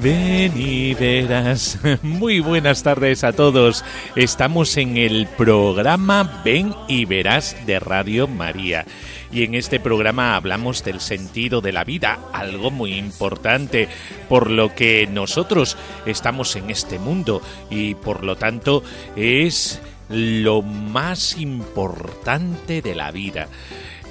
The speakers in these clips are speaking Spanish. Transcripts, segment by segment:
Ven y verás. Muy buenas tardes a todos. Estamos en el programa Ven y verás de Radio María. Y en este programa hablamos del sentido de la vida, algo muy importante, por lo que nosotros estamos en este mundo y por lo tanto es lo más importante de la vida.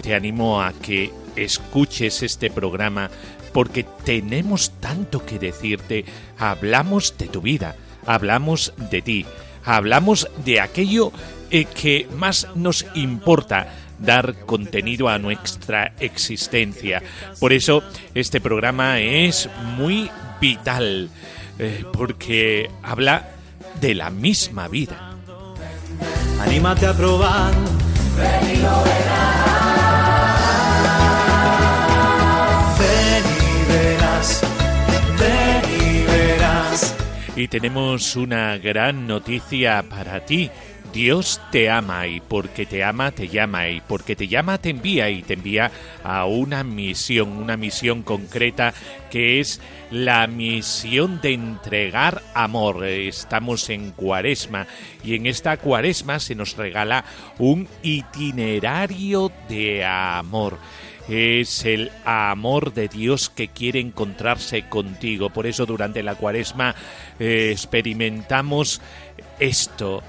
Te animo a que escuches este programa porque tenemos tanto que decirte. Hablamos de tu vida, hablamos de ti, hablamos de aquello eh, que más nos importa dar contenido a nuestra existencia. Por eso este programa es muy vital, eh, porque habla de la misma vida. Anímate a probar. Y tenemos una gran noticia para ti. Dios te ama y porque te ama te llama y porque te llama te envía y te envía a una misión, una misión concreta que es la misión de entregar amor. Estamos en cuaresma y en esta cuaresma se nos regala un itinerario de amor es el amor de Dios que quiere encontrarse contigo. Por eso durante la cuaresma eh, experimentamos esto,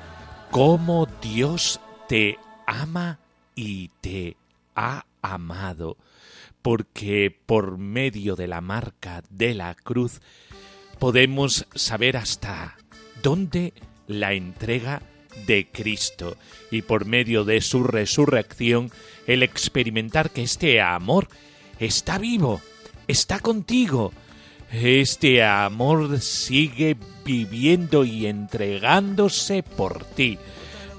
cómo Dios te ama y te ha amado, porque por medio de la marca de la cruz podemos saber hasta dónde la entrega de Cristo y por medio de su resurrección el experimentar que este amor está vivo, está contigo. Este amor sigue viviendo y entregándose por ti.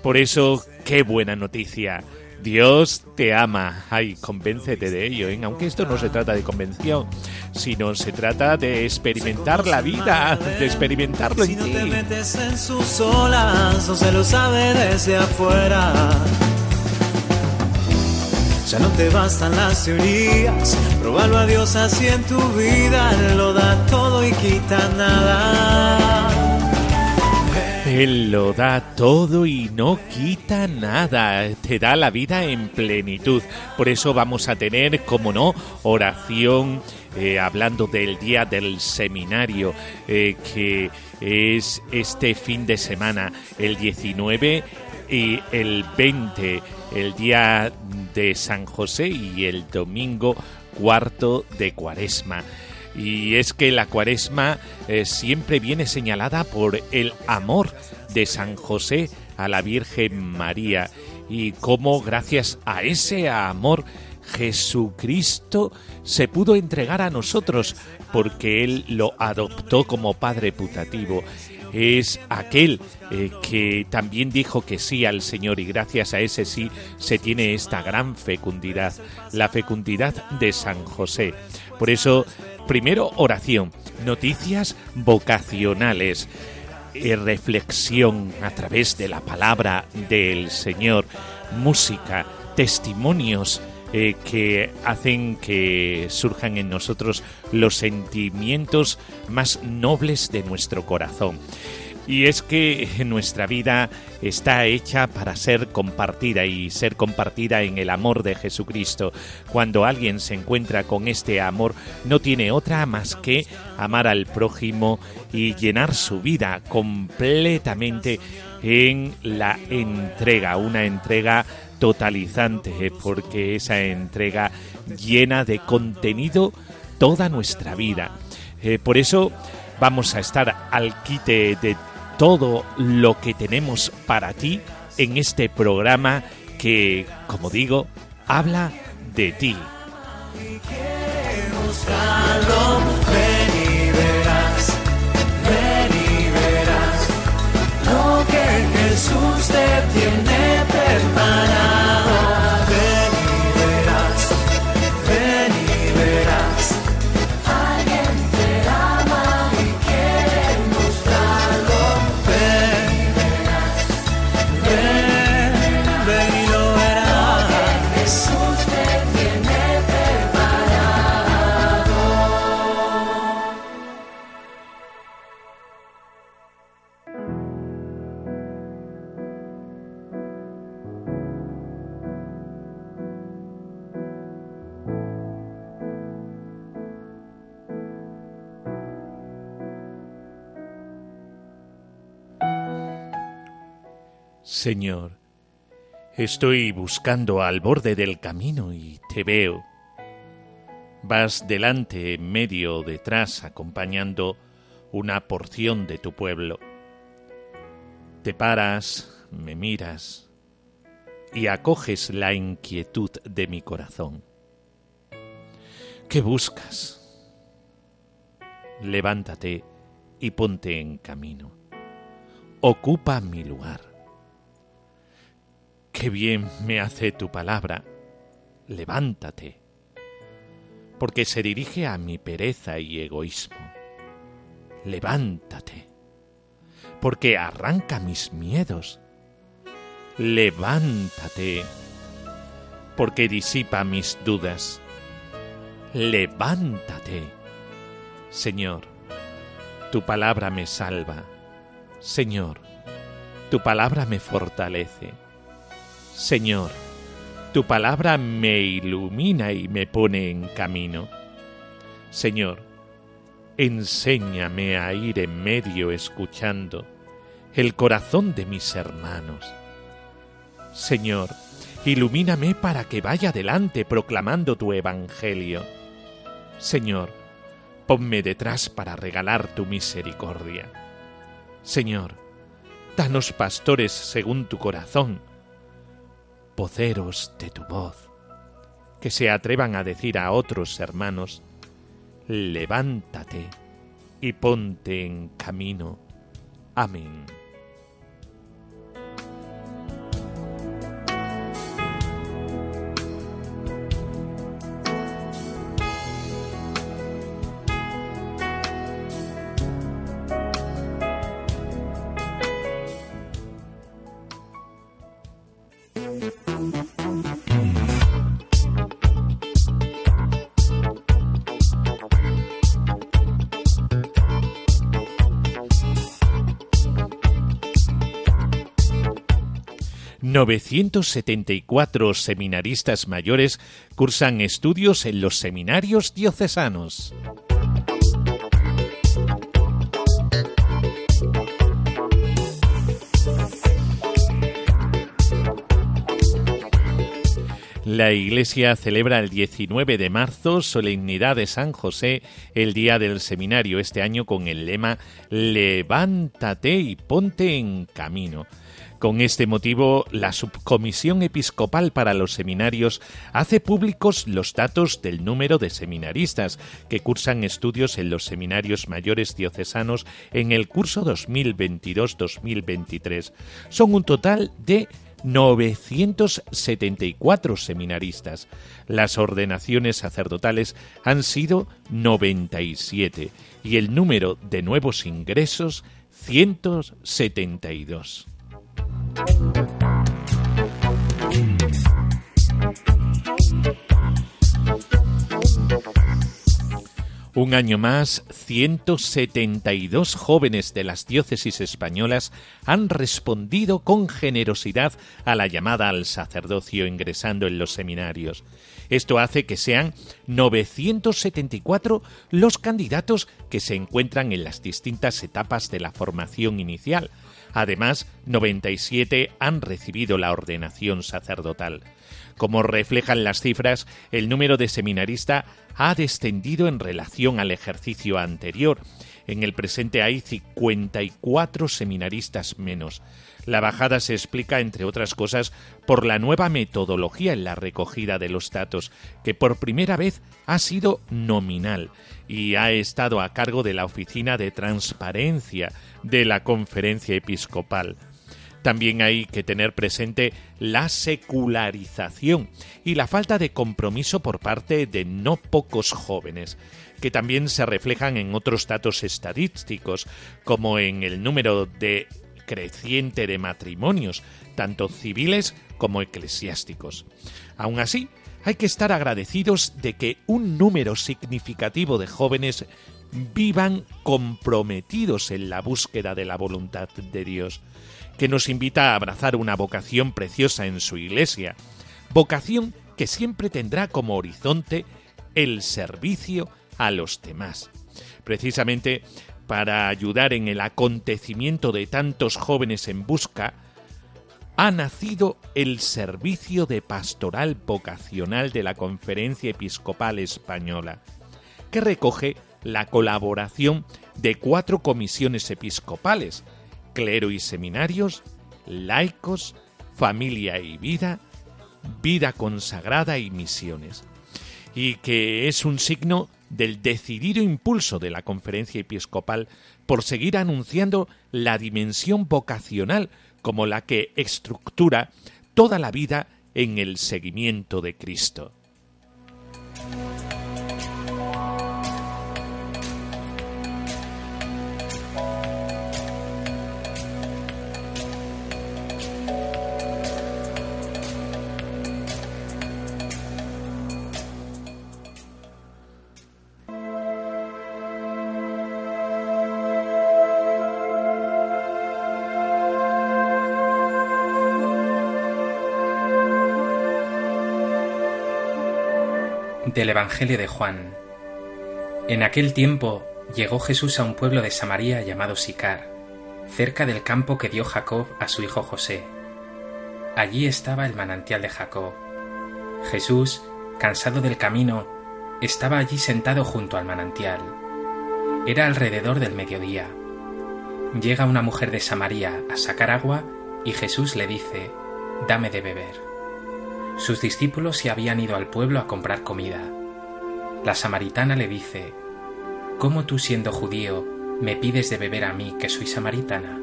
Por eso, qué buena noticia. Dios te ama. Ay, convéncete de ello, ¿eh? aunque esto no se trata de convención, sino se trata de experimentar la vida, de experimentarlo en ti. te metes en sus olas, o se lo sabe desde afuera. Ya no te bastan las teorías, probalo a Dios así en tu vida, lo da todo y quita nada. Él lo da todo y no quita nada, te da la vida en plenitud. Por eso vamos a tener, como no, oración eh, hablando del día del seminario, eh, que es este fin de semana, el 19 y el 20, el día de San José y el domingo cuarto de Cuaresma. Y es que la cuaresma eh, siempre viene señalada por el amor de San José a la Virgen María y cómo gracias a ese amor Jesucristo se pudo entregar a nosotros porque Él lo adoptó como Padre putativo es aquel eh, que también dijo que sí al Señor y gracias a ese sí se tiene esta gran fecundidad, la fecundidad de San José. Por eso, primero oración, noticias vocacionales, eh, reflexión a través de la palabra del Señor, música, testimonios, eh, que hacen que surjan en nosotros los sentimientos más nobles de nuestro corazón. Y es que nuestra vida está hecha para ser compartida y ser compartida en el amor de Jesucristo. Cuando alguien se encuentra con este amor, no tiene otra más que amar al prójimo y llenar su vida completamente en la entrega, una entrega totalizante, porque esa entrega llena de contenido toda nuestra vida. Eh, por eso Vamos a estar al quite de todo lo que tenemos para ti en este programa que, como digo, habla de ti. Jesús te tiene Señor, estoy buscando al borde del camino y te veo. Vas delante, en medio, detrás, acompañando una porción de tu pueblo. Te paras, me miras y acoges la inquietud de mi corazón. ¿Qué buscas? Levántate y ponte en camino. Ocupa mi lugar. Qué bien me hace tu palabra. Levántate. Porque se dirige a mi pereza y egoísmo. Levántate. Porque arranca mis miedos. Levántate. Porque disipa mis dudas. Levántate. Señor, tu palabra me salva. Señor, tu palabra me fortalece. Señor, tu palabra me ilumina y me pone en camino. Señor, enséñame a ir en medio escuchando el corazón de mis hermanos. Señor, ilumíname para que vaya adelante proclamando tu evangelio. Señor, ponme detrás para regalar tu misericordia. Señor, danos pastores según tu corazón, voceros de tu voz, que se atrevan a decir a otros hermanos, levántate y ponte en camino. Amén. 974 seminaristas mayores cursan estudios en los seminarios diocesanos. La Iglesia celebra el 19 de marzo solemnidad de San José, el día del seminario, este año con el lema Levántate y ponte en camino. Con este motivo, la Subcomisión Episcopal para los Seminarios hace públicos los datos del número de seminaristas que cursan estudios en los seminarios mayores diocesanos en el curso 2022-2023. Son un total de 974 seminaristas. Las ordenaciones sacerdotales han sido 97 y el número de nuevos ingresos 172. Un año más, 172 jóvenes de las diócesis españolas han respondido con generosidad a la llamada al sacerdocio ingresando en los seminarios. Esto hace que sean 974 los candidatos que se encuentran en las distintas etapas de la formación inicial, Además, 97 han recibido la ordenación sacerdotal. Como reflejan las cifras, el número de seminaristas ha descendido en relación al ejercicio anterior. En el presente hay 54 seminaristas menos. La bajada se explica, entre otras cosas, por la nueva metodología en la recogida de los datos, que por primera vez ha sido nominal y ha estado a cargo de la Oficina de Transparencia de la Conferencia Episcopal. También hay que tener presente la secularización y la falta de compromiso por parte de no pocos jóvenes, que también se reflejan en otros datos estadísticos, como en el número de creciente de matrimonios, tanto civiles como eclesiásticos. Aún así, hay que estar agradecidos de que un número significativo de jóvenes vivan comprometidos en la búsqueda de la voluntad de Dios que nos invita a abrazar una vocación preciosa en su iglesia, vocación que siempre tendrá como horizonte el servicio a los demás. Precisamente para ayudar en el acontecimiento de tantos jóvenes en busca, ha nacido el Servicio de Pastoral Vocacional de la Conferencia Episcopal Española, que recoge la colaboración de cuatro comisiones episcopales, clero y seminarios, laicos, familia y vida, vida consagrada y misiones, y que es un signo del decidido impulso de la conferencia episcopal por seguir anunciando la dimensión vocacional como la que estructura toda la vida en el seguimiento de Cristo. Del Evangelio de Juan. En aquel tiempo llegó Jesús a un pueblo de Samaria llamado Sicar, cerca del campo que dio Jacob a su hijo José. Allí estaba el manantial de Jacob. Jesús, cansado del camino, estaba allí sentado junto al manantial. Era alrededor del mediodía. Llega una mujer de Samaria a sacar agua y Jesús le dice, Dame de beber. Sus discípulos se habían ido al pueblo a comprar comida. La samaritana le dice, ¿Cómo tú siendo judío me pides de beber a mí que soy samaritana?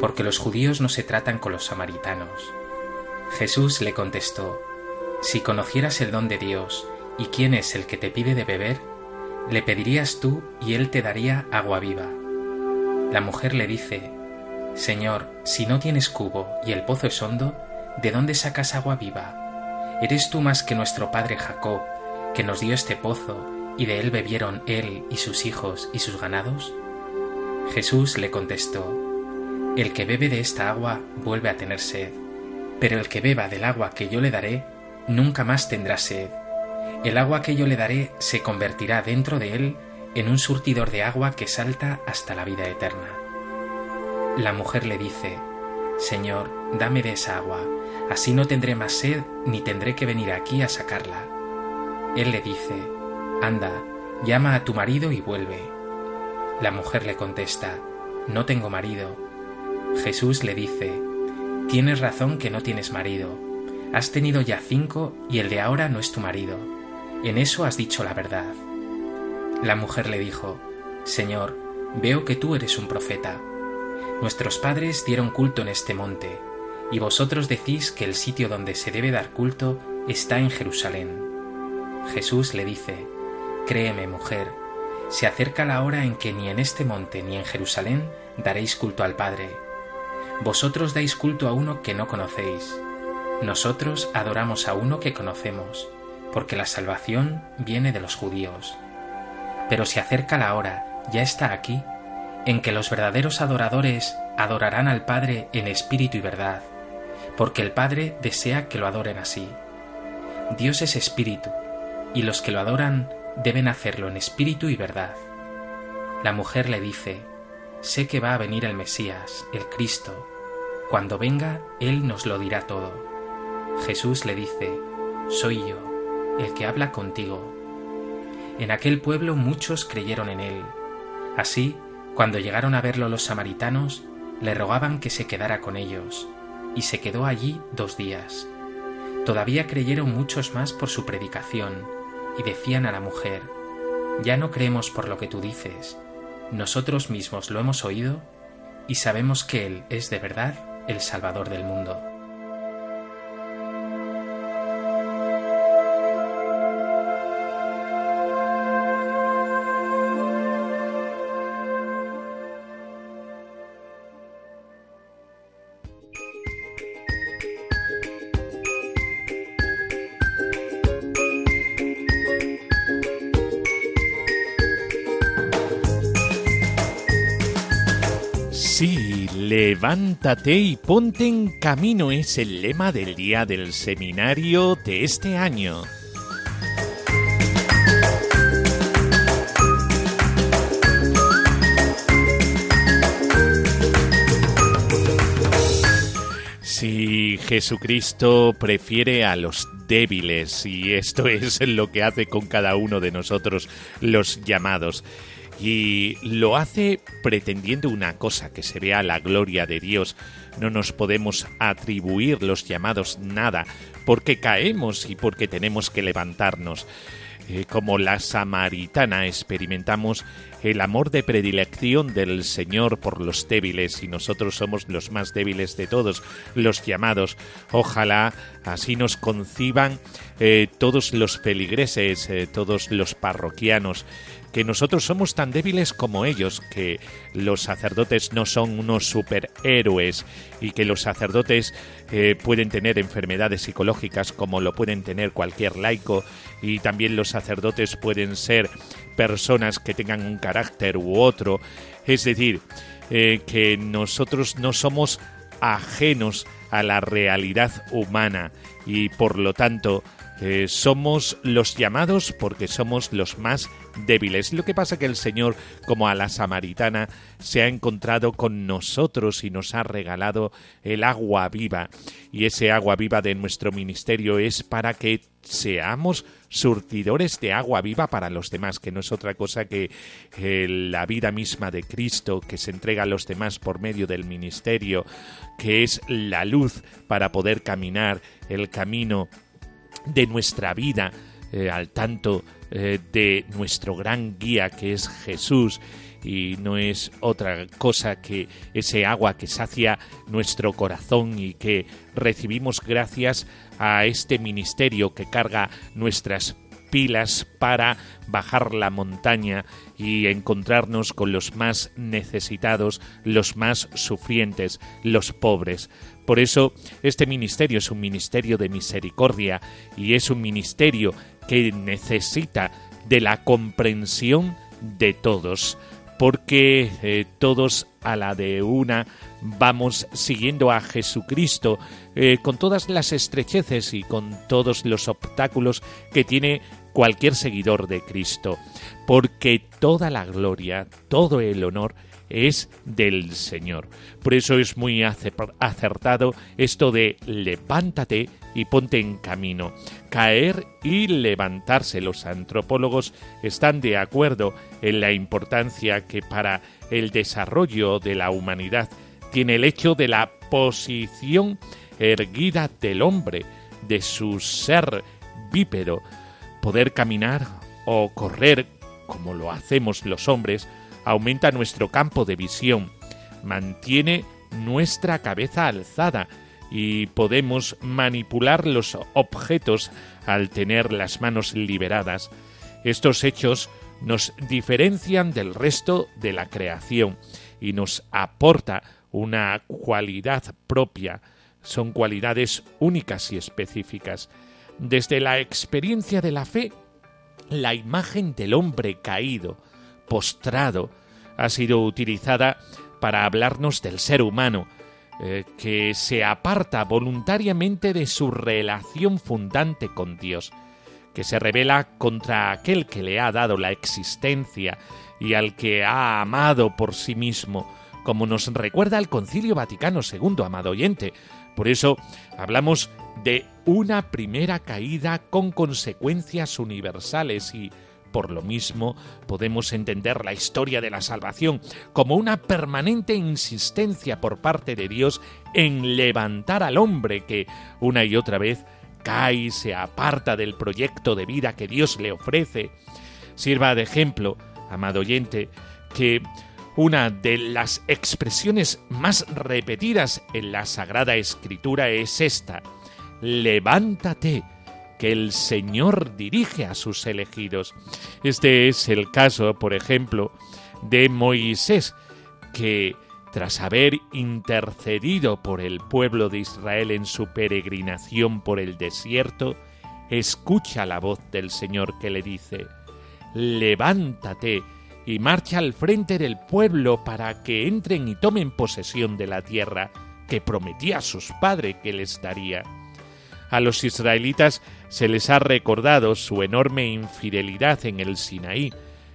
Porque los judíos no se tratan con los samaritanos. Jesús le contestó, Si conocieras el don de Dios y quién es el que te pide de beber, le pedirías tú y él te daría agua viva. La mujer le dice, Señor, si no tienes cubo y el pozo es hondo, ¿de dónde sacas agua viva? ¿Eres tú más que nuestro padre Jacob, que nos dio este pozo, y de él bebieron él y sus hijos y sus ganados? Jesús le contestó, El que bebe de esta agua vuelve a tener sed, pero el que beba del agua que yo le daré, nunca más tendrá sed. El agua que yo le daré se convertirá dentro de él en un surtidor de agua que salta hasta la vida eterna. La mujer le dice, Señor, dame de esa agua, así no tendré más sed ni tendré que venir aquí a sacarla. Él le dice, Anda, llama a tu marido y vuelve. La mujer le contesta, No tengo marido. Jesús le dice, Tienes razón que no tienes marido. Has tenido ya cinco y el de ahora no es tu marido. En eso has dicho la verdad. La mujer le dijo, Señor, veo que tú eres un profeta. Nuestros padres dieron culto en este monte, y vosotros decís que el sitio donde se debe dar culto está en Jerusalén. Jesús le dice, Créeme, mujer, se acerca la hora en que ni en este monte ni en Jerusalén daréis culto al Padre. Vosotros dais culto a uno que no conocéis. Nosotros adoramos a uno que conocemos, porque la salvación viene de los judíos. Pero se acerca la hora, ya está aquí, en que los verdaderos adoradores adorarán al Padre en espíritu y verdad, porque el Padre desea que lo adoren así. Dios es espíritu, y los que lo adoran deben hacerlo en espíritu y verdad. La mujer le dice, sé que va a venir el Mesías, el Cristo. Cuando venga, Él nos lo dirá todo. Jesús le dice, soy yo, el que habla contigo. En aquel pueblo muchos creyeron en Él Así, cuando llegaron a verlo los samaritanos, le rogaban que se quedara con ellos, y se quedó allí dos días. Todavía creyeron muchos más por su predicación, y decían a la mujer, Ya no creemos por lo que tú dices, nosotros mismos lo hemos oído, y sabemos que Él es de verdad el Salvador del mundo. Levántate y ponte en camino es el lema del día del seminario de este año. Si Jesucristo prefiere a los débiles y esto es lo que hace con cada uno de nosotros los llamados y lo hace pretendiendo una cosa, que se vea la gloria de Dios. No nos podemos atribuir los llamados nada, porque caemos y porque tenemos que levantarnos. Eh, como la samaritana experimentamos el amor de predilección del Señor por los débiles y nosotros somos los más débiles de todos, los llamados. Ojalá así nos conciban eh, todos los feligreses, eh, todos los parroquianos que nosotros somos tan débiles como ellos, que los sacerdotes no son unos superhéroes y que los sacerdotes eh, pueden tener enfermedades psicológicas como lo pueden tener cualquier laico y también los sacerdotes pueden ser personas que tengan un carácter u otro. Es decir, eh, que nosotros no somos ajenos a la realidad humana y por lo tanto eh, somos los llamados porque somos los más débiles. Lo que pasa que el Señor, como a la samaritana, se ha encontrado con nosotros y nos ha regalado el agua viva. Y ese agua viva de nuestro ministerio es para que seamos surtidores de agua viva para los demás, que no es otra cosa que eh, la vida misma de Cristo que se entrega a los demás por medio del ministerio, que es la luz para poder caminar el camino de nuestra vida eh, al tanto eh, de nuestro gran guía que es Jesús. Y no es otra cosa que ese agua que sacia nuestro corazón y que recibimos gracias a este ministerio que carga nuestras pilas para bajar la montaña y encontrarnos con los más necesitados, los más sufrientes, los pobres. Por eso este ministerio es un ministerio de misericordia y es un ministerio que necesita de la comprensión de todos, porque eh, todos a la de una vamos siguiendo a Jesucristo eh, con todas las estrecheces y con todos los obstáculos que tiene cualquier seguidor de Cristo, porque toda la gloria, todo el honor es del Señor. Por eso es muy acertado esto de levántate y ponte en camino. Caer y levantarse. Los antropólogos están de acuerdo en la importancia que para el desarrollo de la humanidad tiene el hecho de la posición erguida del hombre, de su ser bípedo, poder caminar o correr como lo hacemos los hombres, aumenta nuestro campo de visión, mantiene nuestra cabeza alzada y podemos manipular los objetos al tener las manos liberadas. Estos hechos nos diferencian del resto de la creación y nos aporta una cualidad propia. Son cualidades únicas y específicas. Desde la experiencia de la fe, la imagen del hombre caído, postrado, ha sido utilizada para hablarnos del ser humano, eh, que se aparta voluntariamente de su relación fundante con Dios, que se revela contra aquel que le ha dado la existencia y al que ha amado por sí mismo, como nos recuerda el Concilio Vaticano II, amado oyente. Por eso hablamos de una primera caída con consecuencias universales y Por lo mismo, podemos entender la historia de la salvación como una permanente insistencia por parte de Dios en levantar al hombre que, una y otra vez, cae y se aparta del proyecto de vida que Dios le ofrece. Sirva de ejemplo, amado oyente, que una de las expresiones más repetidas en la Sagrada Escritura es esta, levántate, que el Señor dirige a sus elegidos. Este es el caso, por ejemplo, de Moisés, que tras haber intercedido por el pueblo de Israel en su peregrinación por el desierto, escucha la voz del Señor que le dice, levántate y marcha al frente del pueblo para que entren y tomen posesión de la tierra que prometía a sus padres que les daría. A los israelitas se les ha recordado su enorme infidelidad en el Sinaí,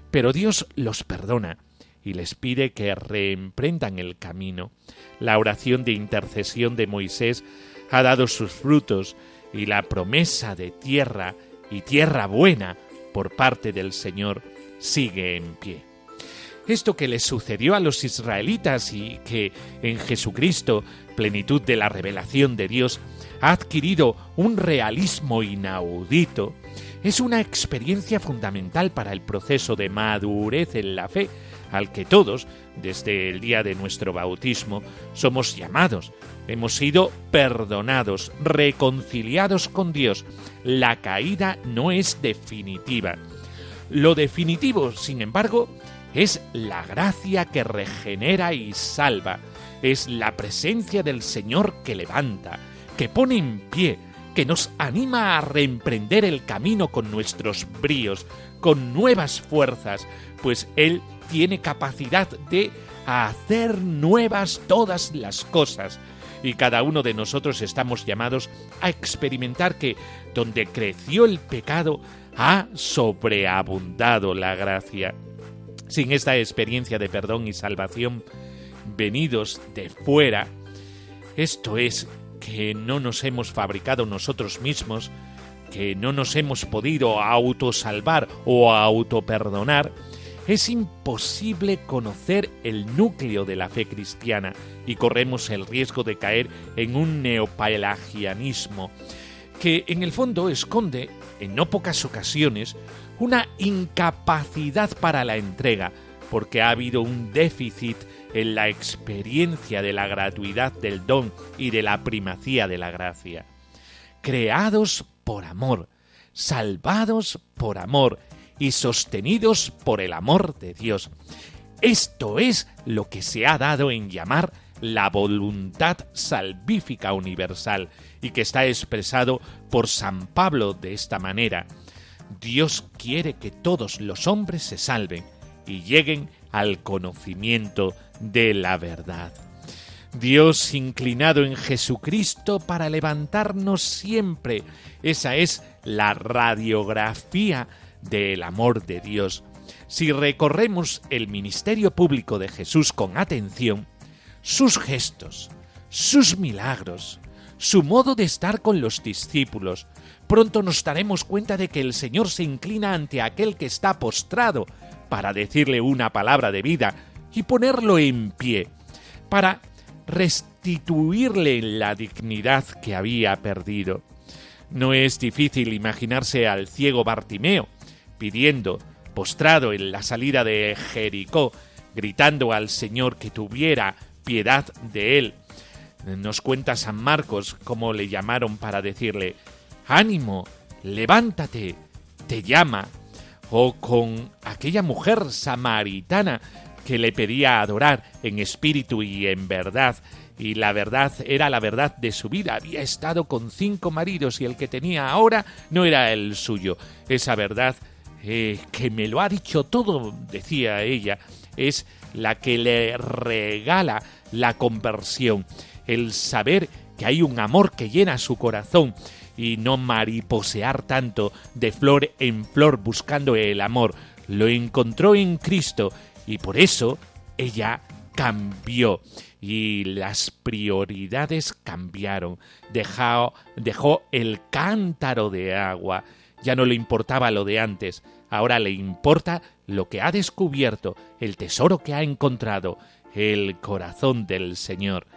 pero Dios los perdona y les pide que reemprendan el camino. La oración de intercesión de Moisés ha dado sus frutos y la promesa de tierra y tierra buena por parte del Señor sigue en pie. Esto que les sucedió a los israelitas y que en Jesucristo, plenitud de la revelación de Dios, ha adquirido un realismo inaudito, es una experiencia fundamental para el proceso de madurez en la fe, al que todos, desde el día de nuestro bautismo, somos llamados. Hemos sido perdonados, reconciliados con Dios. La caída no es definitiva. Lo definitivo, sin embargo, es la gracia que regenera y salva. Es la presencia del Señor que levanta, que pone en pie, que nos anima a reemprender el camino con nuestros bríos, con nuevas fuerzas, pues Él tiene capacidad de hacer nuevas todas las cosas. Y cada uno de nosotros estamos llamados a experimentar que donde creció el pecado ha sobreabundado la gracia. Sin esta experiencia de perdón y salvación venidos de fuera, esto es que no nos hemos fabricado nosotros mismos, que no nos hemos podido autosalvar o autoperdonar, es imposible conocer el núcleo de la fe cristiana y corremos el riesgo de caer en un neopelagianismo que en el fondo esconde, en no pocas ocasiones, una incapacidad para la entrega, porque ha habido un déficit en la experiencia de la gratuidad del don y de la primacía de la gracia. Creados por amor, salvados por amor y sostenidos por el amor de Dios. Esto es lo que se ha dado en llamar la voluntad salvífica universal y que está expresado por San Pablo de esta manera. Dios quiere que todos los hombres se salven y lleguen al conocimiento de la verdad. Dios inclinado en Jesucristo para levantarnos siempre. Esa es la radiografía del amor de Dios. Si recorremos el ministerio público de Jesús con atención, sus gestos, sus milagros, su modo de estar con los discípulos, pronto nos daremos cuenta de que el Señor se inclina ante aquel que está postrado para decirle una palabra de vida y ponerlo en pie, para restituirle la dignidad que había perdido. No es difícil imaginarse al ciego Bartimeo pidiendo, postrado en la salida de Jericó, gritando al Señor que tuviera piedad de él. Nos cuenta San Marcos cómo le llamaron para decirle, ánimo, levántate, te llama. O con aquella mujer samaritana que le pedía adorar en espíritu y en verdad, y la verdad era la verdad de su vida. Había estado con cinco maridos y el que tenía ahora no era el suyo. Esa verdad eh, que me lo ha dicho todo, decía ella, es la que le regala la conversión, el saber que hay un amor que llena su corazón y no mariposear tanto de flor en flor buscando el amor. Lo encontró en Cristo y por eso ella cambió y las prioridades cambiaron. Dejó, el cántaro de agua. Ya no le importaba lo de antes. Ahora le importa lo que ha descubierto, el tesoro que ha encontrado, el corazón del Señor.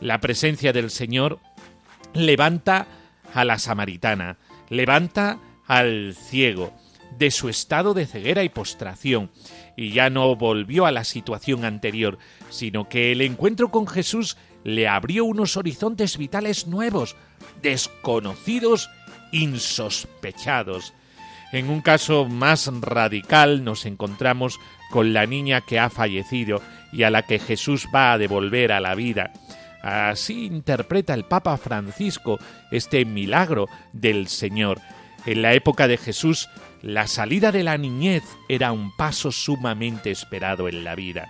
La presencia del Señor levanta a la samaritana, levanta al ciego de su estado de ceguera y postración, y ya no volvió a la situación anterior, sino que el encuentro con Jesús le abrió unos horizontes vitales nuevos, desconocidos, insospechados. En un caso más radical nos encontramos con la niña que ha fallecido y a la que Jesús va a devolver a la vida. Así interpreta el Papa Francisco este milagro del Señor. En la época de Jesús, la salida de la niñez era un paso sumamente esperado en la vida,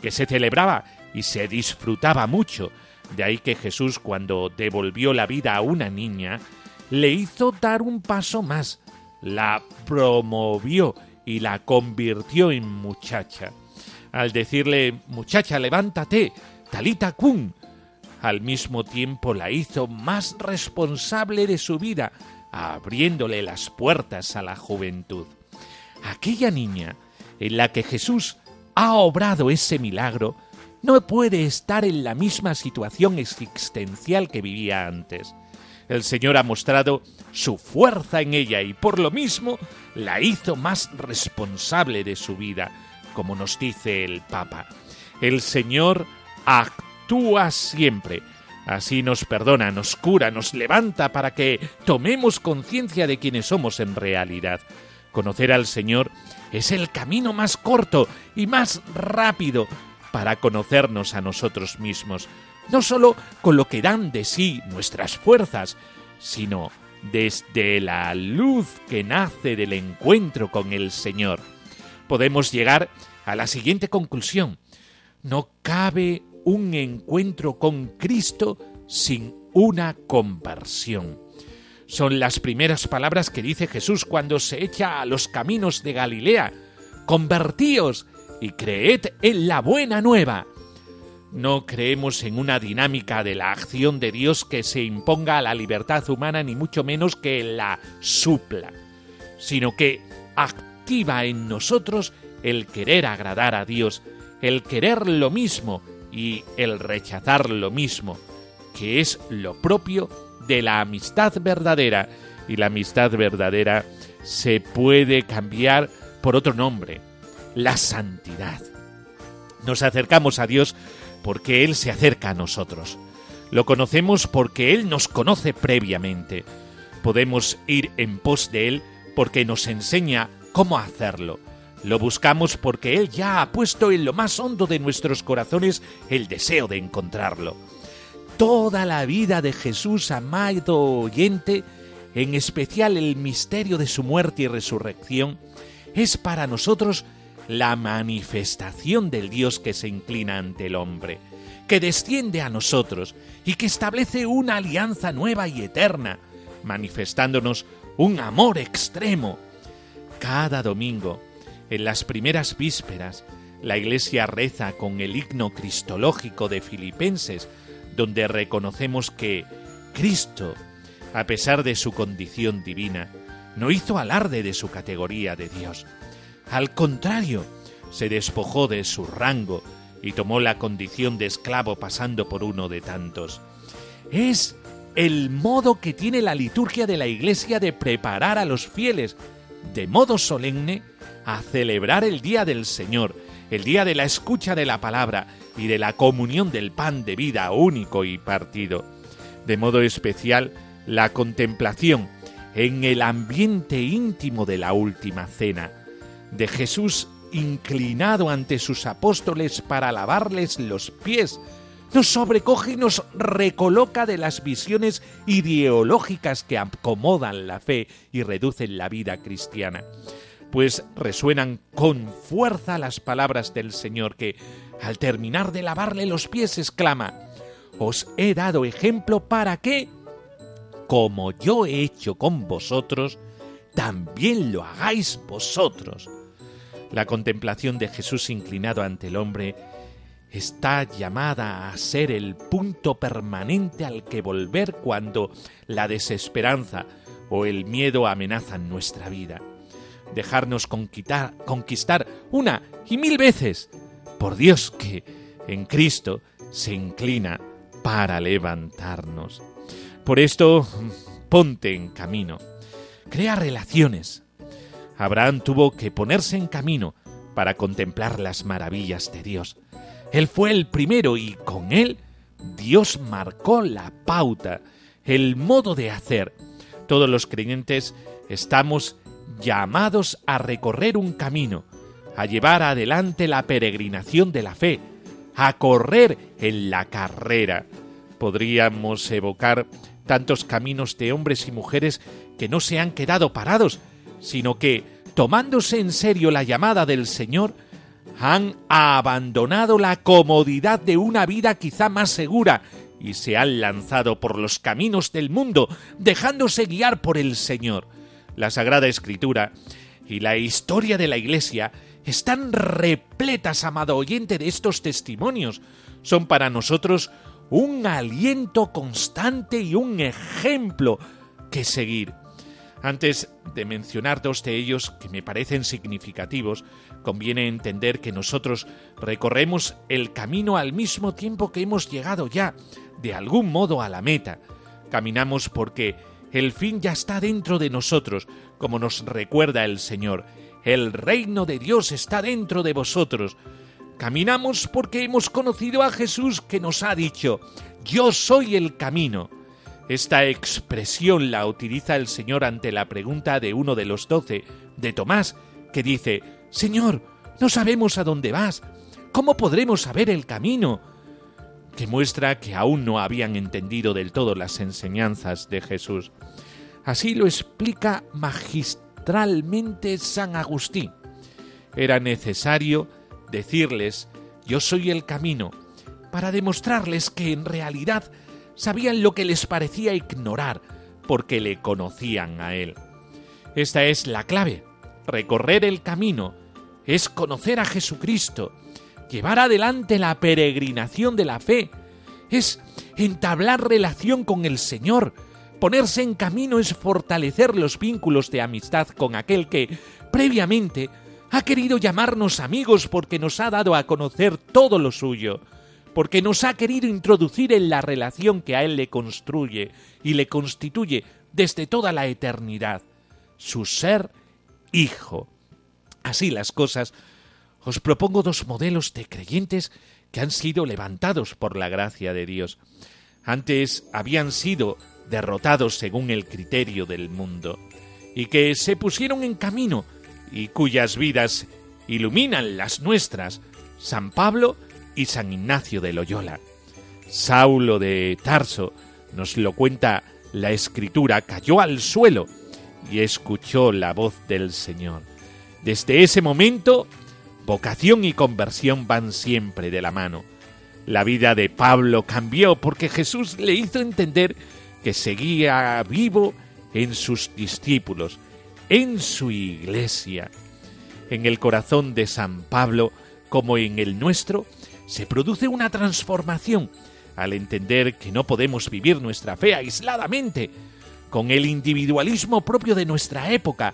que se celebraba y se disfrutaba mucho. De ahí que Jesús, cuando devolvió la vida a una niña, le hizo dar un paso más, la promovió y la convirtió en muchacha. Al decirle, muchacha, levántate, talita kun, al mismo tiempo la hizo más responsable de su vida, abriéndole las puertas a la juventud. Aquella niña en la que Jesús ha obrado ese milagro no puede estar en la misma situación existencial que vivía antes. El Señor ha mostrado su fuerza en ella y por lo mismo la hizo más responsable de su vida, como nos dice el Papa. El Señor actúa siempre. Así nos perdona, nos cura, nos levanta para que tomemos conciencia de quienes somos en realidad. Conocer al Señor es el camino más corto y más rápido para conocernos a nosotros mismos, no sólo con lo que dan de sí nuestras fuerzas, sino desde la luz que nace del encuentro con el Señor. Podemos llegar a la siguiente conclusión. No cabe un encuentro con Cristo sin una conversión. Son las primeras palabras que dice Jesús cuando se echa a los caminos de Galilea. Convertíos y creed en la buena nueva. No creemos en una dinámica de la acción de Dios que se imponga a la libertad humana ni mucho menos que la supla, sino que activa en nosotros el querer agradar a Dios, el querer lo mismo y el rechazar lo mismo, que es lo propio de la amistad verdadera. Y la amistad verdadera se puede cambiar por otro nombre, la santidad. Nos acercamos a Dios porque Él se acerca a nosotros. Lo conocemos porque Él nos conoce previamente. Podemos ir en pos de Él porque nos enseña cómo hacerlo. Lo buscamos porque Él ya ha puesto en lo más hondo de nuestros corazones el deseo de encontrarlo. Toda la vida de Jesús, amado oyente, en especial el misterio de su muerte y resurrección, es para nosotros la manifestación del Dios que se inclina ante el hombre, que desciende a nosotros y que establece una alianza nueva y eterna, manifestándonos un amor extremo. Cada domingo, en las primeras vísperas, la Iglesia reza con el himno cristológico de Filipenses, donde reconocemos que Cristo, a pesar de su condición divina, no hizo alarde de su categoría de Dios, al contrario, se despojó de su rango y tomó la condición de esclavo pasando por uno de tantos. Es el modo que tiene la liturgia de la Iglesia de preparar a los fieles, de modo solemne, a celebrar el Día del Señor, el día de la escucha de la palabra y de la comunión del pan de vida único y partido. De modo especial, la contemplación en el ambiente íntimo de la última cena de Jesús inclinado ante sus apóstoles para lavarles los pies, nos sobrecoge y nos recoloca de las visiones ideológicas que acomodan la fe y reducen la vida cristiana. Pues resuenan con fuerza las palabras del Señor que, al terminar de lavarle los pies, exclama, Os he dado ejemplo para que, como yo he hecho con vosotros, también lo hagáis vosotros. La contemplación de Jesús inclinado ante el hombre está llamada a ser el punto permanente al que volver cuando la desesperanza o el miedo amenazan nuestra vida. Dejarnos conquistar, una y mil veces por Dios que en Cristo se inclina para levantarnos. Por esto, ponte en camino, crea relaciones. Abraham tuvo que ponerse en camino para contemplar las maravillas de Dios. Él fue el primero y con él Dios marcó la pauta, el modo de hacer. Todos los creyentes estamos llamados a recorrer un camino, a llevar adelante la peregrinación de la fe, a correr en la carrera. Podríamos evocar tantos caminos de hombres y mujeres que no se han quedado parados, sino que, tomándose en serio la llamada del Señor, han abandonado la comodidad de una vida quizá más segura y se han lanzado por los caminos del mundo, dejándose guiar por el Señor. La Sagrada Escritura y la historia de la Iglesia están repletas, amado oyente, de estos testimonios. Son para nosotros un aliento constante y un ejemplo que seguir. Antes de mencionar dos de ellos que me parecen significativos, conviene entender que nosotros recorremos el camino al mismo tiempo que hemos llegado ya, de algún modo, a la meta. Caminamos porque el fin ya está dentro de nosotros, como nos recuerda el Señor. El reino de Dios está dentro de vosotros. Caminamos porque hemos conocido a Jesús que nos ha dicho, yo soy el camino. Esta expresión la utiliza el Señor ante la pregunta de uno de los doce, de Tomás, que dice, Señor, no sabemos a dónde vas. ¿Cómo podremos saber el camino? Que muestra que aún no habían entendido del todo las enseñanzas de Jesús. Así lo explica magistralmente San Agustín. Era necesario decirles yo soy el camino, para demostrarles que en realidad sabían lo que les parecía ignorar, porque le conocían a él. Esta es la clave. Recorrer el camino es conocer a Jesucristo, llevar adelante la peregrinación de la fe, es entablar relación con el Señor, ponerse en camino es fortalecer los vínculos de amistad con aquel que, previamente, ha querido llamarnos amigos porque nos ha dado a conocer todo lo suyo, porque nos ha querido introducir en la relación que a Él le construye y le constituye desde toda la eternidad, su ser hijo. Así las cosas, os propongo dos modelos de creyentes que han sido levantados por la gracia de Dios. Antes habían sido derrotados según el criterio del mundo, y que se pusieron en camino y cuyas vidas iluminan las nuestras, San Pablo y San Ignacio de Loyola. Saulo de Tarso, nos lo cuenta la escritura, cayó al suelo y escuchó la voz del Señor. Desde ese momento, vocación y conversión van siempre de la mano. La vida de Pablo cambió porque Jesús le hizo entender que seguía vivo en sus discípulos, en su iglesia. En el corazón de San Pablo, como en el nuestro, se produce una transformación al entender que no podemos vivir nuestra fe aisladamente, con el individualismo propio de nuestra época,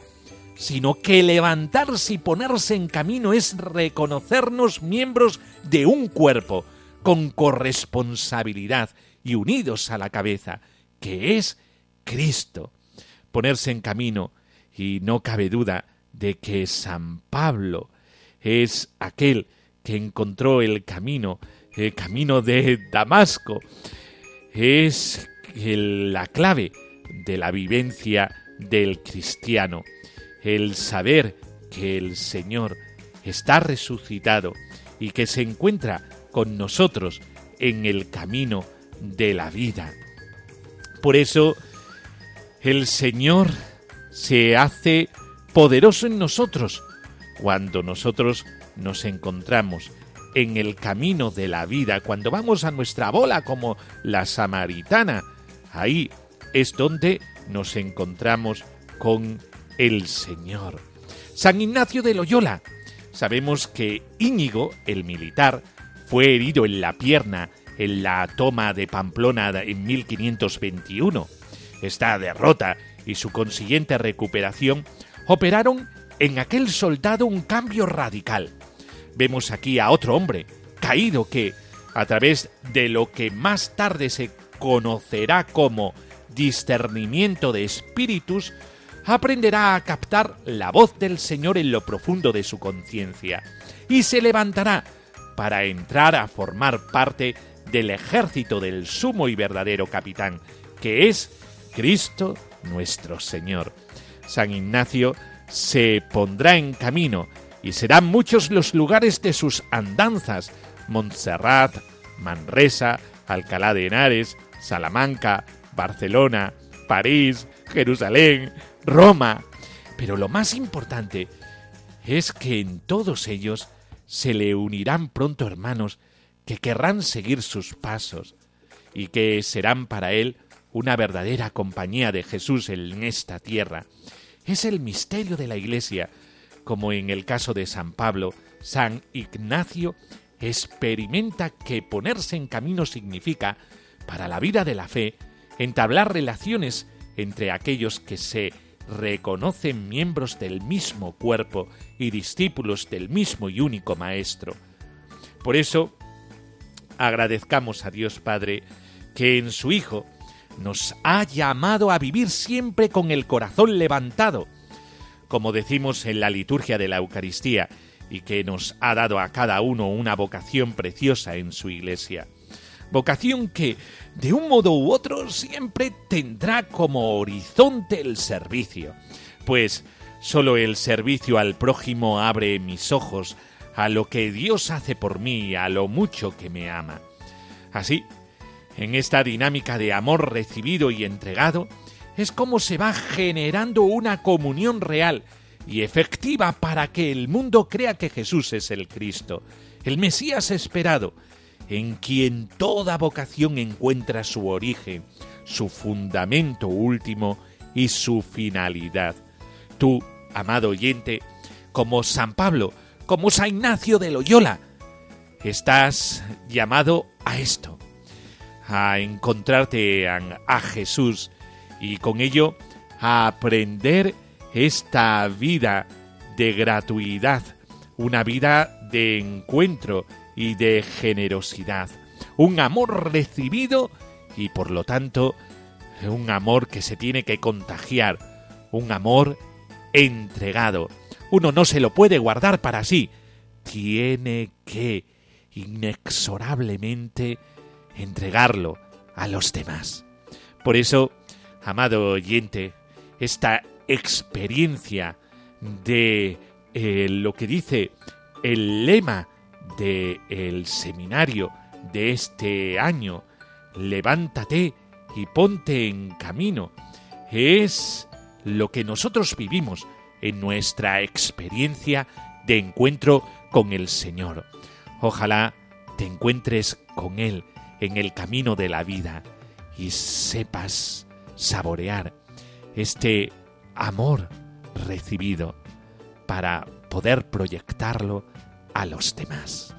sino que levantarse y ponerse en camino es reconocernos miembros de un cuerpo, con corresponsabilidad y unidos a la cabeza, que es Cristo. Ponerse en camino, y no cabe duda de que San Pablo es aquel que encontró el camino, el camino de Damasco. Es la clave de la vivencia del cristiano, el saber que el Señor está resucitado y que se encuentra con nosotros en el camino de la vida. Por eso el Señor se hace poderoso en nosotros cuando nosotros nos encontramos en el camino de la vida, cuando vamos a nuestra bola como la samaritana, ahí es donde nos encontramos con el Señor. San Ignacio de Loyola. Sabemos que Íñigo, el militar, fue herido en la pierna en la toma de Pamplona en 1521. Esta derrota y su consiguiente recuperación operaron en aquel soldado un cambio radical. Vemos aquí a otro hombre, caído, que, a través de lo que más tarde se conocerá como discernimiento de espíritus, aprenderá a captar la voz del Señor en lo profundo de su conciencia y se levantará para entrar a formar parte del ejército del sumo y verdadero capitán, que es Cristo nuestro Señor. San Ignacio se pondrá en camino y serán muchos los lugares de sus andanzas, Montserrat, Manresa, Alcalá de Henares, Salamanca, Barcelona, París, Jerusalén, Roma. Pero lo más importante es que en todos ellos se le unirán pronto hermanos que querrán seguir sus pasos y que serán para él una verdadera compañía de Jesús en esta tierra. Es el misterio de la Iglesia, como en el caso de San Pablo, San Ignacio experimenta que ponerse en camino significa, para la vida de la fe, entablar relaciones entre aquellos que se reconocen miembros del mismo cuerpo y discípulos del mismo y único Maestro. Por eso, agradezcamos a Dios Padre que en su Hijo nos ha llamado a vivir siempre con el corazón levantado, como decimos en la liturgia de la Eucaristía, y que nos ha dado a cada uno una vocación preciosa en su iglesia. Vocación que, de un modo u otro, siempre tendrá como horizonte el servicio, pues solo el servicio al prójimo abre mis ojos a lo que Dios hace por mí, a lo mucho que me ama. Así, en esta dinámica de amor recibido y entregado, es como se va generando una comunión real y efectiva para que el mundo crea que Jesús es el Cristo, el Mesías esperado, en quien toda vocación encuentra su origen, su fundamento último y su finalidad. Tú, amado oyente, como San Pablo, como San Ignacio de Loyola, estás llamado a esto, a encontrarte a, Jesús y con ello a aprender esta vida de gratuidad, una vida de encuentro y de generosidad, un amor recibido y por lo tanto un amor que se tiene que contagiar, un amor entregado. Uno no se lo puede guardar para sí, tiene que inexorablemente entregarlo a los demás. Por eso, amado oyente, esta experiencia de eh, lo que dice el lema del el seminario de este año, levántate y ponte en camino, es lo que nosotros vivimos en nuestra experiencia de encuentro con el Señor. Ojalá te encuentres con Él en el camino de la vida y sepas saborear este amor recibido para poder proyectarlo a los demás.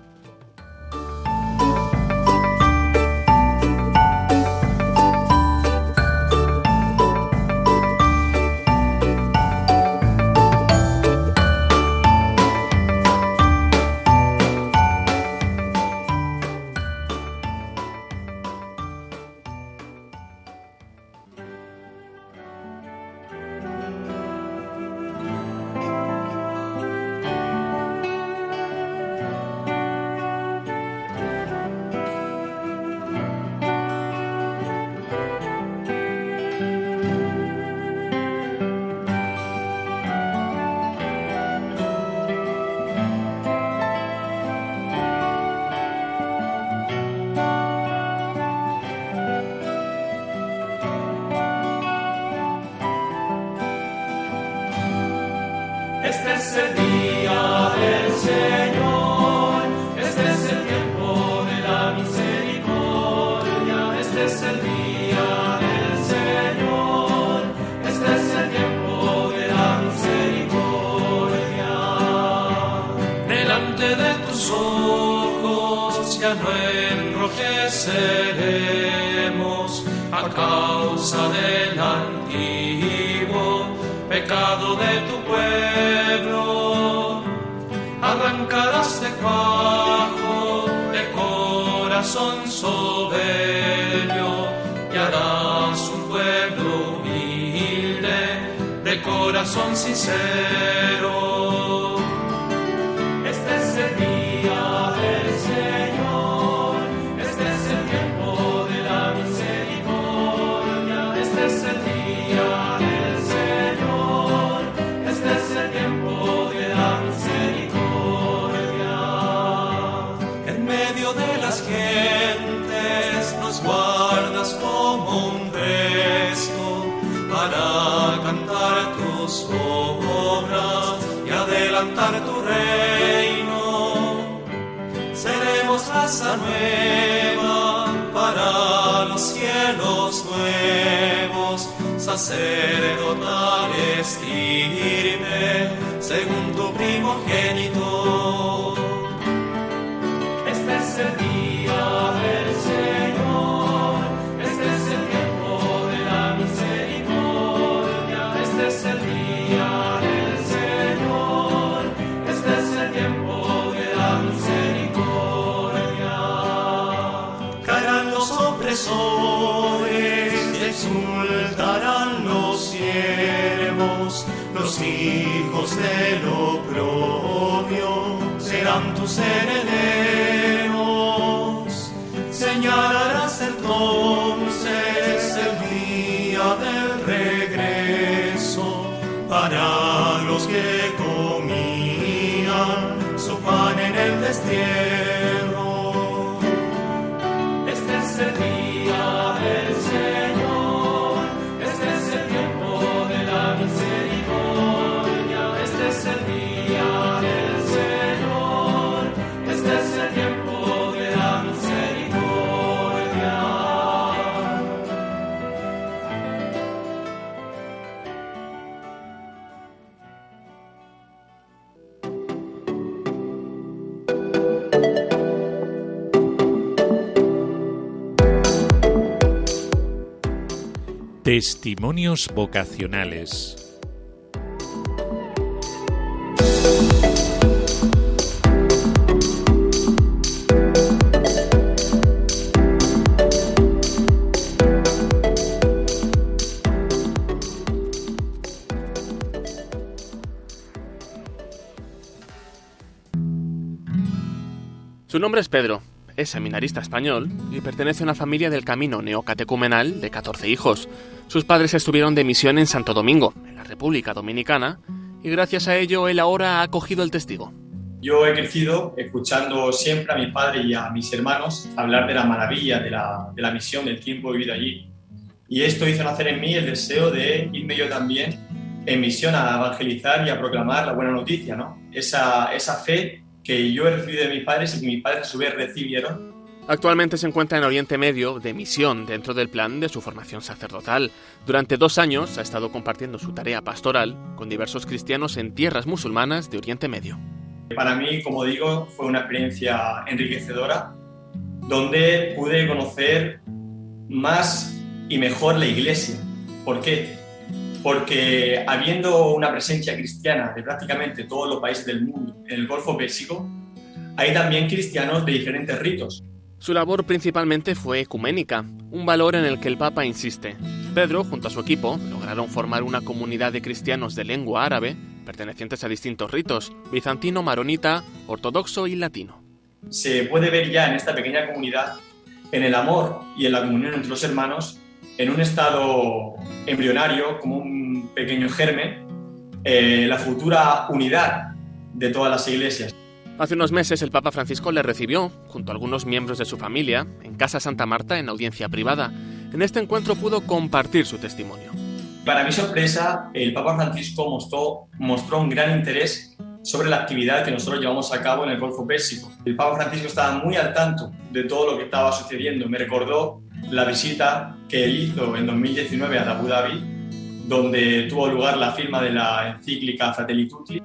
Sincero. Este es el día del Señor, este es el tiempo de la misericordia, este es el día del Señor, este es el tiempo de la misericordia. En medio de las gentes nos guardas como un resto para cantar tus obras Para los cielos nuevos, sacerdotales estirpe, según tu primogénito. Los hijos del oprobio serán tus herederos. Señalarás Testimonios vocacionales. Su nombre es Pedro, es seminarista español y pertenece a una familia del camino neocatecumenal de 14 hijos. Sus padres estuvieron de misión en Santo Domingo, en la República Dominicana, y gracias a ello él ahora ha acogido el testigo. Yo he crecido escuchando siempre a mi padre y a mis hermanos hablar de la maravilla de la, de la misión, del tiempo vivido allí. Y esto hizo nacer en mí el deseo de irme yo también en misión a evangelizar y a proclamar la buena noticia, ¿no? Esa, esa fe que yo he recibido de mis padres y que mis padres a su vez recibieron. Actualmente se encuentra en Oriente Medio de misión dentro del plan de su formación sacerdotal. Durante dos años ha estado compartiendo su tarea pastoral con diversos cristianos en tierras musulmanas de Oriente Medio. Para mí, como digo, fue una experiencia enriquecedora donde pude conocer más y mejor la iglesia. ¿Por qué? Porque habiendo una presencia cristiana de prácticamente todos los países del mundo en el Golfo Pérsico, hay también cristianos de diferentes ritos. Su labor principalmente fue ecuménica, un valor en el que el Papa insiste. Pedro, junto a su equipo, lograron formar una comunidad de cristianos de lengua árabe, pertenecientes a distintos ritos, bizantino, maronita, ortodoxo y latino. Se puede ver ya en esta pequeña comunidad, en el amor y en la comunión entre los hermanos, en un estado embrionario, como un pequeño germen, eh, la futura unidad de todas las iglesias. Hace unos meses el Papa Francisco le recibió, junto a algunos miembros de su familia, en Casa Santa Marta en audiencia privada. En este encuentro pudo compartir su testimonio. Para mi sorpresa, el Papa Francisco mostró, un gran interés sobre la actividad que nosotros llevamos a cabo en el Golfo Pérsico. El Papa Francisco estaba muy al tanto de todo lo que estaba sucediendo. Me recordó la visita que él hizo en 2019 a Abu Dhabi, donde tuvo lugar la firma de la encíclica Fratelli Tutti.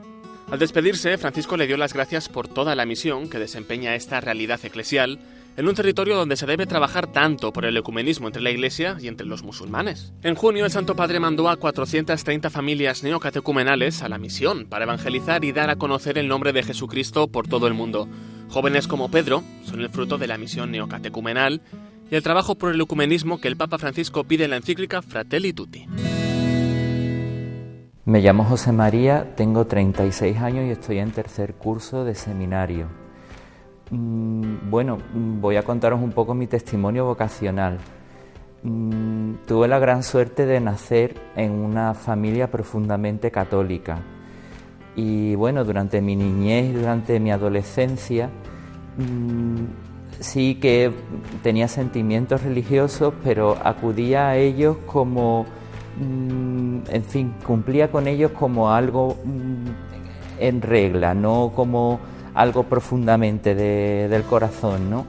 Al despedirse, Francisco le dio las gracias por toda la misión que desempeña esta realidad eclesial en un territorio donde se debe trabajar tanto por el ecumenismo entre la Iglesia y entre los musulmanes. En junio, el Santo Padre mandó a 430 familias neocatecumenales a la misión para evangelizar y dar a conocer el nombre de Jesucristo por todo el mundo. Jóvenes como Pedro son el fruto de la misión neocatecumenal y el trabajo por el ecumenismo que el Papa Francisco pide en la encíclica Fratelli Tutti. Me llamo José María, tengo 36 años y estoy en tercer curso de seminario. Mm, bueno, mm, voy a contaros un poco mi testimonio vocacional. Mm, tuve la gran suerte de nacer en una familia profundamente católica. Y bueno, durante mi niñez y durante mi adolescencia sí que tenía sentimientos religiosos, pero acudía a ellos como Mm, en fin, cumplía con ellos como algo mm, en regla, no como algo profundamente del corazón, ¿no?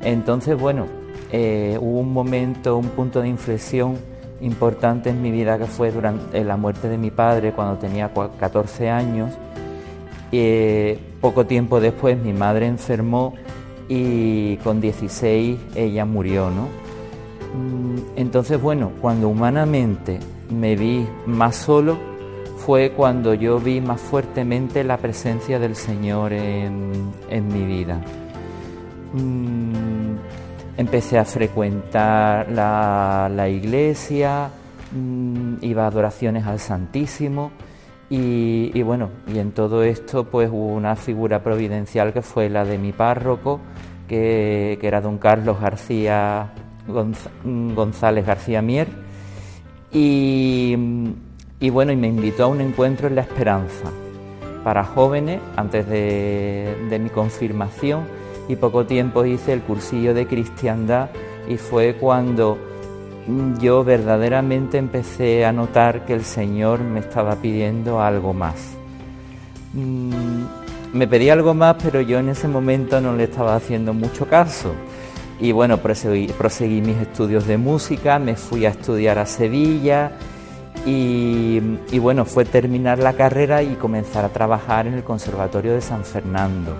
Entonces, bueno, eh, hubo un momento, un punto de inflexión importante en mi vida que fue durante la muerte de mi padre cuando tenía 14 años. Eh, poco tiempo después mi madre enfermó y con 16 ella murió, ¿no? Mm, entonces, bueno, cuando humanamente me vi más solo, fue cuando yo vi más fuertemente la presencia del Señor en, mi vida. Mm, empecé a frecuentar la, iglesia, mm, iba a adoraciones al Santísimo y, bueno, y en todo esto pues hubo una figura providencial que fue la de mi párroco, que, que era don Carlos García González García Mier y, bueno, y me invitó a un encuentro en La Esperanza para jóvenes antes de, de mi confirmación y poco tiempo hice el cursillo de cristiandad y fue cuando yo verdaderamente empecé a notar que el Señor me estaba pidiendo algo más. Mm, me pedía algo más, pero yo en ese momento no le estaba haciendo mucho caso. Y bueno, proseguí, mis estudios de música, me fui a estudiar a Sevilla y, bueno, fue terminar la carrera y comenzar a trabajar en el Conservatorio de San Fernando.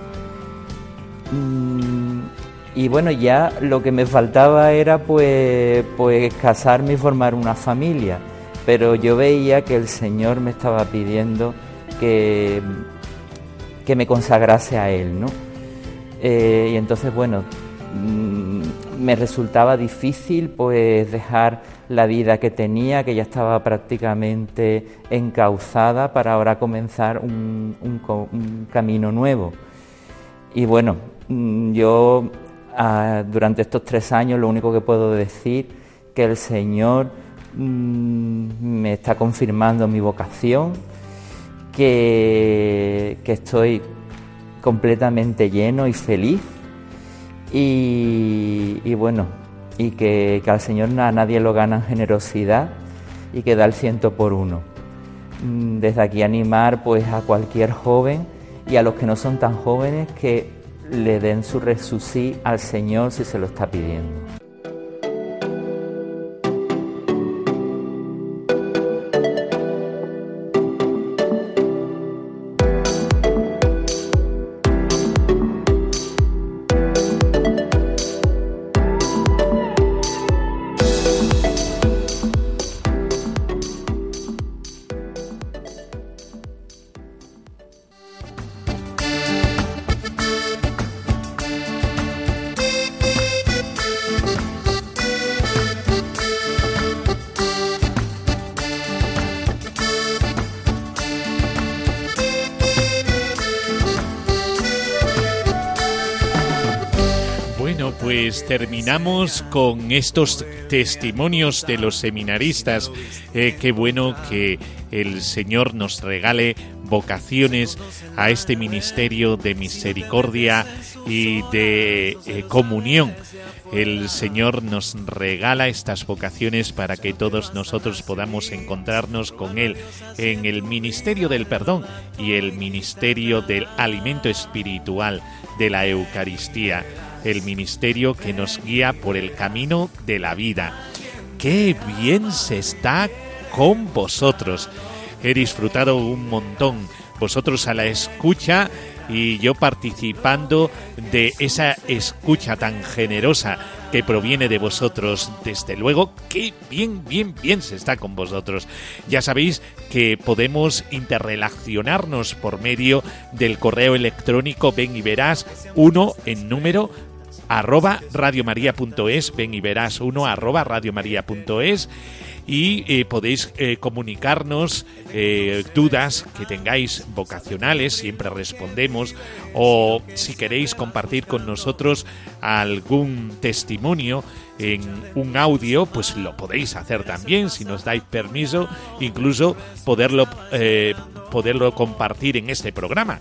Mm, y bueno, ya lo que me faltaba era pues, pues casarme y formar una familia, pero yo veía que el Señor me estaba pidiendo que, que me consagrase a Él, ¿no? Eh, y entonces, bueno, me resultaba difícil pues dejar la vida que tenía, que ya estaba prácticamente encauzada para ahora comenzar un, camino nuevo. Y bueno, mm, yo ah, durante estos tres años lo único que puedo decir que el Señor mm, me está confirmando mi vocación, que, que estoy completamente lleno y feliz y, bueno, y que, al Señor a nadie lo gana en generosidad y que da el ciento por uno. Mm, desde aquí animar pues a cualquier joven y a los que no son tan jóvenes que le den su resucí al Señor si se lo está pidiendo. Terminamos con estos testimonios de los seminaristas. Eh, qué bueno que el Señor nos regale vocaciones a este ministerio de misericordia y de eh, comunión. El Señor nos regala estas vocaciones para que todos nosotros podamos encontrarnos con Él en el ministerio del perdón y el ministerio del alimento espiritual de la Eucaristía el ministerio que nos guía por el camino de la vida. Qué bien se está con vosotros. He disfrutado un montón. Vosotros a la escucha y yo participando de esa escucha tan generosa que proviene de vosotros, desde luego, que bien, bien, bien se está con vosotros. Ya sabéis que podemos interrelacionarnos por medio del correo electrónico ven y verás uno en número arroba radiomaria.es, ven y verás uno arroba radiomaria.es y eh, podéis eh, comunicarnos eh, dudas que tengáis vocacionales, siempre respondemos, o si queréis compartir con nosotros algún testimonio en un audio, pues lo podéis hacer también, si nos dais permiso, incluso poderlo, poderlo compartir en este programa.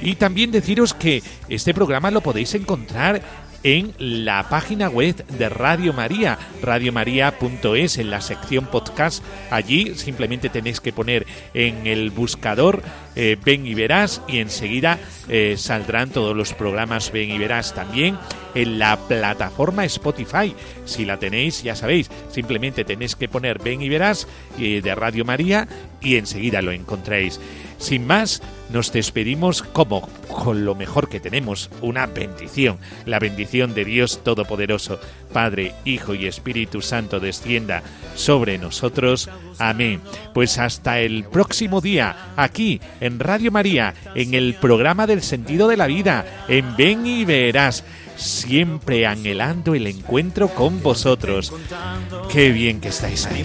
Y también deciros que este programa lo podéis encontrar en la página web de Radio María, radiomaria.es, en la sección podcast. Allí simplemente tenéis que poner en el buscador eh, Ven y Verás y enseguida eh, saldrán todos los programas Ven y Verás también en la plataforma Spotify. Si la tenéis, ya sabéis, simplemente tenéis que poner Ven y Verás eh, de Radio María y enseguida lo encontréis. Sin más, nos despedimos como con lo mejor que tenemos, una bendición. La bendición de Dios Todopoderoso, Padre, Hijo y Espíritu Santo descienda sobre nosotros. Amén. Pues hasta el próximo día, aquí en Radio María, en el programa del sentido de la vida, en Ven y Verás siempre anhelando el encuentro con vosotros. Qué bien que estáis ahí.